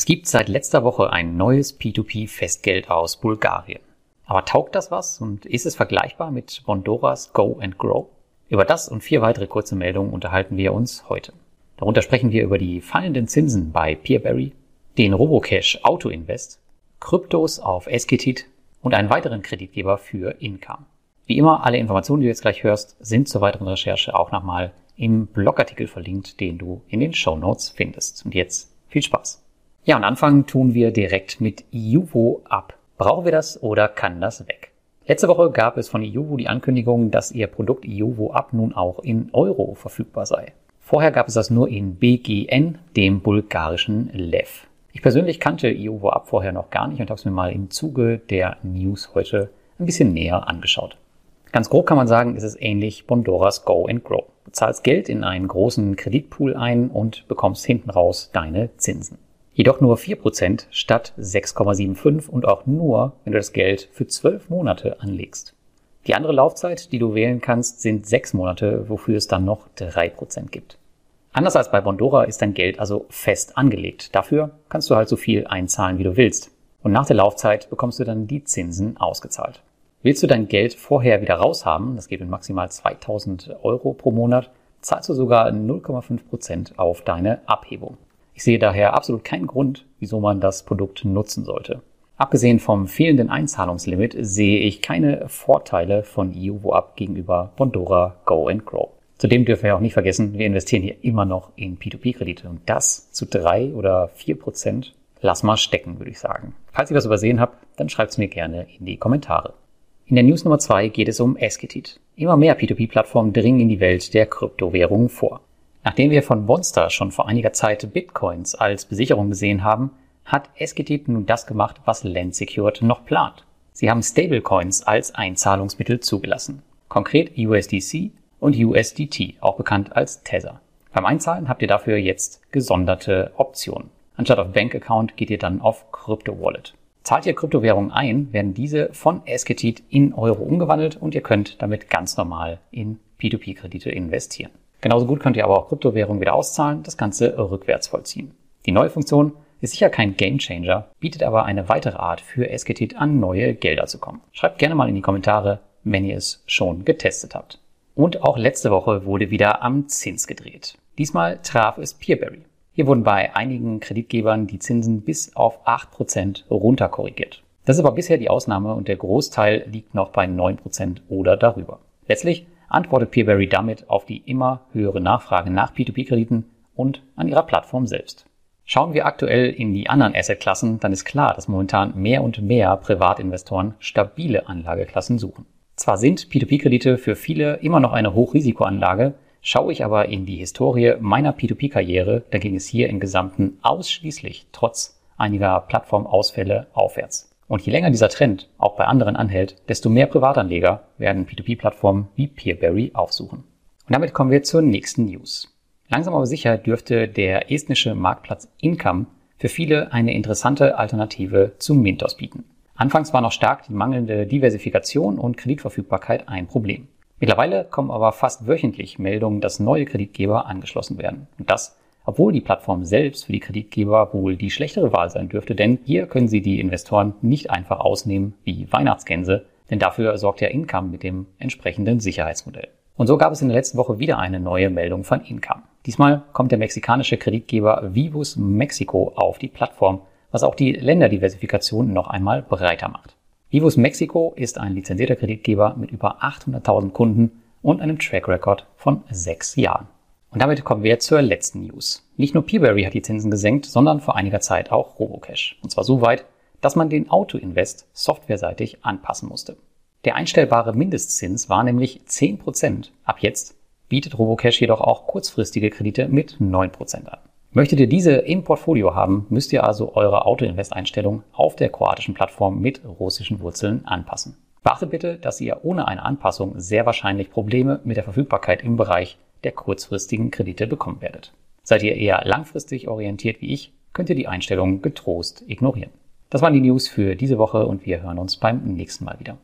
Es gibt seit letzter Woche ein neues P2P-Festgeld aus Bulgarien. Aber taugt das was und ist es vergleichbar mit Bondoras Go and Grow? Über das und vier weitere kurze Meldungen unterhalten wir uns heute. Darunter sprechen wir über die fallenden Zinsen bei Peerberry, den Robocash Auto Invest, Kryptos auf Esketit und einen weiteren Kreditgeber für Income. Wie immer, alle Informationen, die du jetzt gleich hörst, sind zur weiteren Recherche auch nochmal im Blogartikel verlinkt, den du in den Show Notes findest. Und jetzt viel Spaß! Ja, und anfangen tun wir direkt mit Iuvo ab. Brauchen wir das oder kann das weg? Letzte Woche gab es von Iuvo die Ankündigung, dass ihr Produkt Iuvo ab nun auch in Euro verfügbar sei. Vorher gab es das nur in BGN, dem bulgarischen Lev. Ich persönlich kannte Iuvo ab vorher noch gar nicht und habe es mir mal im Zuge der News heute ein bisschen näher angeschaut. Ganz grob kann man sagen, ist es ähnlich Bondoras Go and Grow. Du zahlst Geld in einen großen Kreditpool ein und bekommst hinten raus deine Zinsen. Jedoch nur 4% statt 6,75 und auch nur, wenn du das Geld für 12 Monate anlegst. Die andere Laufzeit, die du wählen kannst, sind 6 Monate, wofür es dann noch 3% gibt. Anders als bei Bondora ist dein Geld also fest angelegt. Dafür kannst du halt so viel einzahlen, wie du willst. Und nach der Laufzeit bekommst du dann die Zinsen ausgezahlt. Willst du dein Geld vorher wieder raushaben, das geht mit maximal 2000 Euro pro Monat, zahlst du sogar 0,5% auf deine Abhebung. Ich sehe daher absolut keinen Grund, wieso man das Produkt nutzen sollte. Abgesehen vom fehlenden Einzahlungslimit sehe ich keine Vorteile von EUVOAP gegenüber Bondora Go and Grow. Zudem dürfen wir auch nicht vergessen, wir investieren hier immer noch in P2P-Kredite und das zu drei oder vier Prozent. Lass mal stecken, würde ich sagen. Falls ich was übersehen habe, dann schreibt es mir gerne in die Kommentare. In der News Nummer zwei geht es um Esketit. Immer mehr P2P-Plattformen dringen in die Welt der Kryptowährungen vor. Nachdem wir von Monster schon vor einiger Zeit Bitcoins als Besicherung gesehen haben, hat Esketit nun das gemacht, was Land Secured noch plant. Sie haben Stablecoins als Einzahlungsmittel zugelassen. Konkret USDC und USDT, auch bekannt als Tether. Beim Einzahlen habt ihr dafür jetzt gesonderte Optionen. Anstatt auf Bankaccount geht ihr dann auf Crypto Wallet. Zahlt ihr Kryptowährungen ein, werden diese von Esketit in Euro umgewandelt und ihr könnt damit ganz normal in P2P-Kredite investieren. Genauso gut könnt ihr aber auch Kryptowährungen wieder auszahlen, das Ganze rückwärts vollziehen. Die neue Funktion ist sicher kein Gamechanger, bietet aber eine weitere Art für Esketit an neue Gelder zu kommen. Schreibt gerne mal in die Kommentare, wenn ihr es schon getestet habt. Und auch letzte Woche wurde wieder am Zins gedreht. Diesmal traf es Peerberry. Hier wurden bei einigen Kreditgebern die Zinsen bis auf 8% runterkorrigiert. Das ist aber bisher die Ausnahme und der Großteil liegt noch bei 9% oder darüber. Letztlich antwortet Peerberry damit auf die immer höhere Nachfrage nach P2P-Krediten und an ihrer Plattform selbst. Schauen wir aktuell in die anderen Assetklassen, dann ist klar, dass momentan mehr und mehr Privatinvestoren stabile Anlageklassen suchen. Zwar sind P2P-Kredite für viele immer noch eine Hochrisikoanlage, schaue ich aber in die Historie meiner P2P-Karriere, dann ging es hier im Gesamten ausschließlich trotz einiger Plattformausfälle aufwärts. Und je länger dieser Trend auch bei anderen anhält, desto mehr Privatanleger werden P2P-Plattformen wie Peerberry aufsuchen. Und damit kommen wir zur nächsten News. Langsam aber sicher dürfte der estnische Marktplatz Income für viele eine interessante Alternative zu Mintos bieten. Anfangs war noch stark die mangelnde Diversifikation und Kreditverfügbarkeit ein Problem. Mittlerweile kommen aber fast wöchentlich Meldungen, dass neue Kreditgeber angeschlossen werden. Und das obwohl die Plattform selbst für die Kreditgeber wohl die schlechtere Wahl sein dürfte, denn hier können sie die Investoren nicht einfach ausnehmen wie Weihnachtsgänse, denn dafür sorgt ja Income mit dem entsprechenden Sicherheitsmodell. Und so gab es in der letzten Woche wieder eine neue Meldung von Income. Diesmal kommt der mexikanische Kreditgeber Vivus Mexico auf die Plattform, was auch die Länderdiversifikation noch einmal breiter macht. Vivus Mexico ist ein lizenzierter Kreditgeber mit über 800.000 Kunden und einem Track Record von sechs Jahren. Und damit kommen wir zur letzten News. Nicht nur Peerberry hat die Zinsen gesenkt, sondern vor einiger Zeit auch Robocash. Und zwar so weit, dass man den Auto-Invest softwareseitig anpassen musste. Der einstellbare Mindestzins war nämlich 10%. Ab jetzt bietet Robocash jedoch auch kurzfristige Kredite mit 9% an. Möchtet ihr diese im Portfolio haben, müsst ihr also eure Auto-Invest-Einstellung auf der kroatischen Plattform mit russischen Wurzeln anpassen. Beachtet bitte, dass ihr ohne eine Anpassung sehr wahrscheinlich Probleme mit der Verfügbarkeit im Bereich der kurzfristigen Kredite bekommen werdet. Seid ihr eher langfristig orientiert wie ich, könnt ihr die Einstellungen getrost ignorieren. Das waren die News für diese Woche und wir hören uns beim nächsten Mal wieder.